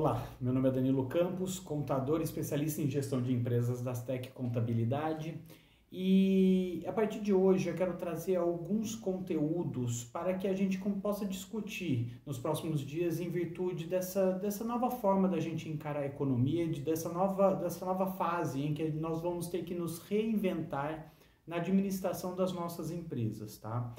Olá, meu nome é Danilo Campos, contador especialista em gestão de empresas da Tech Contabilidade e a partir de hoje eu quero trazer alguns conteúdos para que a gente possa discutir nos próximos dias em virtude dessa, dessa nova forma da gente encarar a economia, de, dessa, nova, dessa nova fase em que nós vamos ter que nos reinventar na administração das nossas empresas, tá?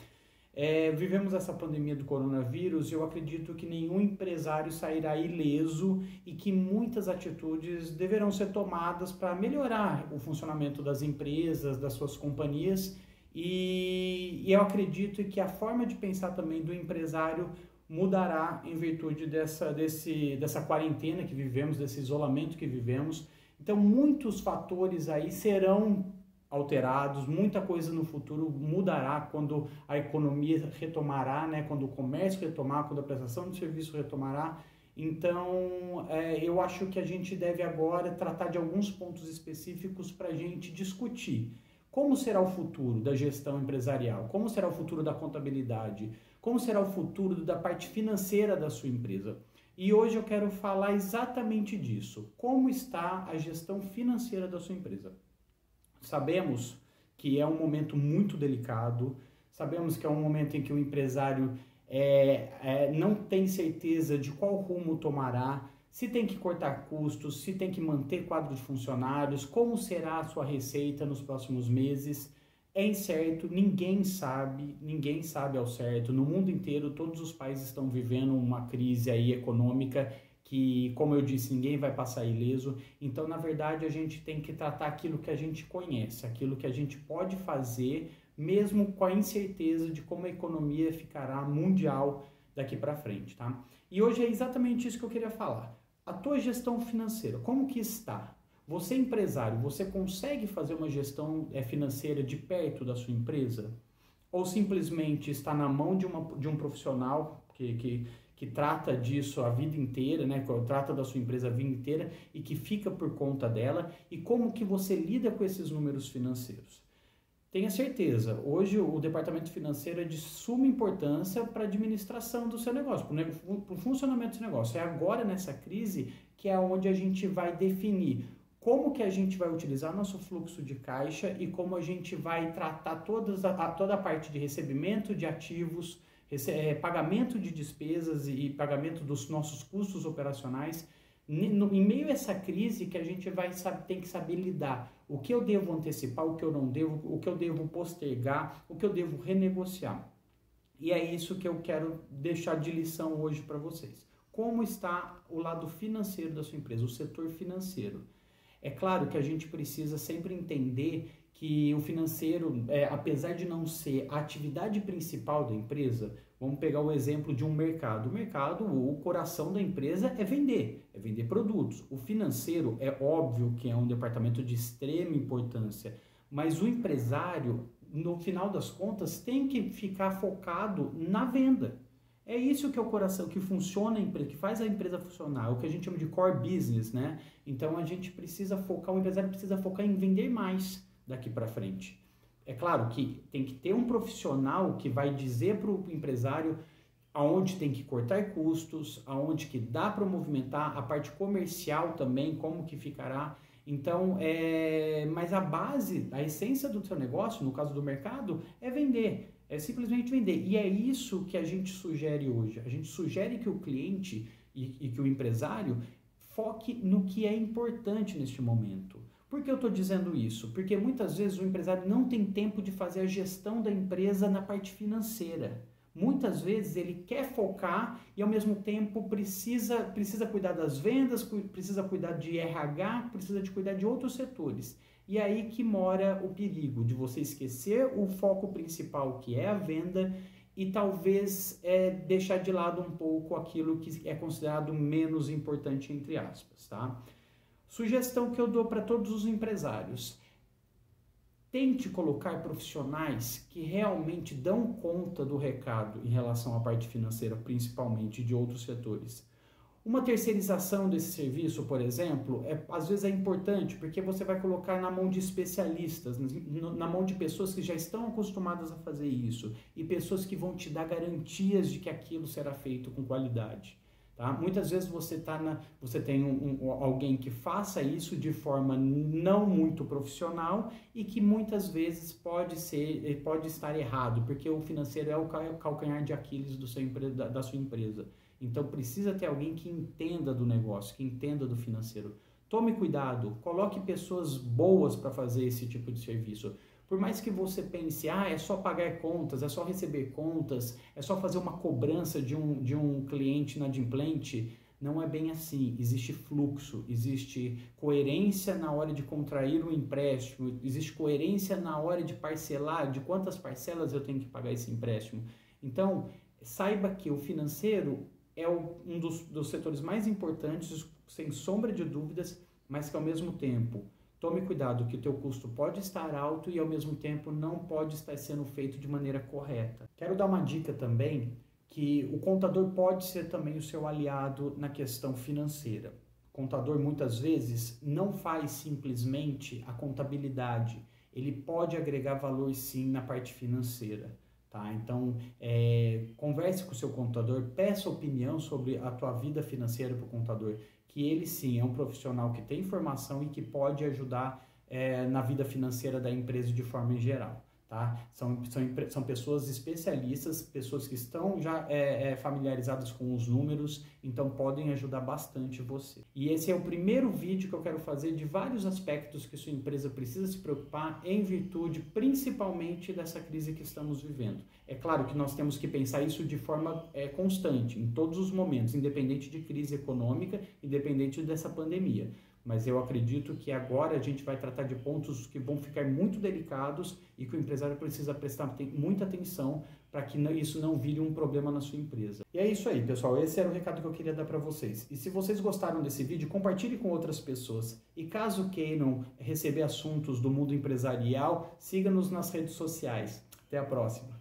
É, vivemos essa pandemia do coronavírus e eu acredito que nenhum empresário sairá ileso e que muitas atitudes deverão ser tomadas para melhorar o funcionamento das empresas, das suas companhias e, e eu acredito que a forma de pensar também do empresário mudará em virtude dessa, desse, dessa quarentena que vivemos, desse isolamento que vivemos. Então, muitos fatores aí serão alterados, muita coisa no futuro mudará quando a economia retomará, né? quando o comércio retomar, quando a prestação de serviço retomará. Então, é, eu acho que a gente deve agora tratar de alguns pontos específicos para a gente discutir. Como será o futuro da gestão empresarial? Como será o futuro da contabilidade? Como será o futuro da parte financeira da sua empresa? E hoje eu quero falar exatamente disso. Como está a gestão financeira da sua empresa? Sabemos que é um momento muito delicado, sabemos que é um momento em que o empresário é, é, não tem certeza de qual rumo tomará, se tem que cortar custos, se tem que manter quadro de funcionários, como será a sua receita nos próximos meses. É incerto, ninguém sabe, ninguém sabe ao certo. No mundo inteiro, todos os países estão vivendo uma crise aí econômica que, como eu disse, ninguém vai passar ileso. Então, na verdade, a gente tem que tratar aquilo que a gente conhece, aquilo que a gente pode fazer, mesmo com a incerteza de como a economia ficará mundial daqui para frente, tá? E hoje é exatamente isso que eu queria falar. A tua gestão financeira, como que está? Você empresário, você consegue fazer uma gestão é, financeira de perto da sua empresa? Ou simplesmente está na mão de, uma, de um profissional que, que que trata disso a vida inteira, né, que trata da sua empresa a vida inteira e que fica por conta dela e como que você lida com esses números financeiros. Tenha certeza, hoje o departamento financeiro é de suma importância para a administração do seu negócio, para o funcionamento do seu negócio. É agora nessa crise que é onde a gente vai definir como que a gente vai utilizar nosso fluxo de caixa e como a gente vai tratar todas a, toda a parte de recebimento de ativos, é, pagamento de despesas e pagamento dos nossos custos operacionais, em meio a essa crise que a gente vai saber, tem que saber lidar. O que eu devo antecipar, o que eu não devo, o que eu devo postergar, o que eu devo renegociar. E é isso que eu quero deixar de lição hoje para vocês. Como está o lado financeiro da sua empresa, o setor financeiro? É claro que a gente precisa sempre entender que o financeiro, é, apesar de não ser a atividade principal da empresa, vamos pegar o exemplo de um mercado. O mercado, o coração da empresa é vender, é vender produtos. O financeiro é óbvio que é um departamento de extrema importância, mas o empresário, no final das contas, tem que ficar focado na venda. É isso que é o coração, que funciona a empresa, que faz a empresa funcionar, é o que a gente chama de core business, né? Então a gente precisa focar, o empresário precisa focar em vender mais daqui para frente. É claro que tem que ter um profissional que vai dizer para o empresário aonde tem que cortar custos, aonde que dá para movimentar, a parte comercial também, como que ficará. Então, é, mas a base, a essência do seu negócio, no caso do mercado, é vender, é simplesmente vender. E é isso que a gente sugere hoje. A gente sugere que o cliente e, e que o empresário foque no que é importante neste momento. Por que eu estou dizendo isso? Porque muitas vezes o empresário não tem tempo de fazer a gestão da empresa na parte financeira. Muitas vezes ele quer focar e ao mesmo tempo precisa, precisa cuidar das vendas, precisa cuidar de RH, precisa de cuidar de outros setores. E é aí que mora o perigo de você esquecer o foco principal que é a venda e talvez é, deixar de lado um pouco aquilo que é considerado menos importante entre aspas, tá? Sugestão que eu dou para todos os empresários: tente colocar profissionais que realmente dão conta do recado em relação à parte financeira, principalmente de outros setores. Uma terceirização desse serviço, por exemplo, é, às vezes é importante porque você vai colocar na mão de especialistas, na mão de pessoas que já estão acostumadas a fazer isso e pessoas que vão te dar garantias de que aquilo será feito com qualidade. Tá? Muitas vezes você, tá na, você tem um, um, alguém que faça isso de forma não muito profissional e que muitas vezes pode ser eh, pode estar errado, porque o financeiro é o calcanhar de Aquiles do seu, da, da sua empresa. Então precisa ter alguém que entenda do negócio, que entenda do financeiro. Tome cuidado, coloque pessoas boas para fazer esse tipo de serviço. Por mais que você pense, ah, é só pagar contas, é só receber contas, é só fazer uma cobrança de um, de um cliente inadimplente, não é bem assim. Existe fluxo, existe coerência na hora de contrair o empréstimo, existe coerência na hora de parcelar, de quantas parcelas eu tenho que pagar esse empréstimo. Então, saiba que o financeiro é um dos, dos setores mais importantes, sem sombra de dúvidas, mas que ao mesmo tempo Tome cuidado que o teu custo pode estar alto e ao mesmo tempo não pode estar sendo feito de maneira correta. Quero dar uma dica também que o contador pode ser também o seu aliado na questão financeira. O contador muitas vezes não faz simplesmente a contabilidade, ele pode agregar valor sim na parte financeira. Tá? Então, é, converse com o seu contador, peça opinião sobre a tua vida financeira para o contador que ele sim é um profissional que tem formação e que pode ajudar é, na vida financeira da empresa de forma geral. Tá? São, são, são pessoas especialistas, pessoas que estão já é, é, familiarizadas com os números, então podem ajudar bastante você. E esse é o primeiro vídeo que eu quero fazer de vários aspectos que sua empresa precisa se preocupar em virtude principalmente dessa crise que estamos vivendo. É claro que nós temos que pensar isso de forma é, constante, em todos os momentos, independente de crise econômica, independente dessa pandemia mas eu acredito que agora a gente vai tratar de pontos que vão ficar muito delicados e que o empresário precisa prestar muita atenção para que isso não vire um problema na sua empresa. E é isso aí, pessoal. Esse era o recado que eu queria dar para vocês. E se vocês gostaram desse vídeo, compartilhe com outras pessoas. E caso queiram receber assuntos do mundo empresarial, siga-nos nas redes sociais. Até a próxima.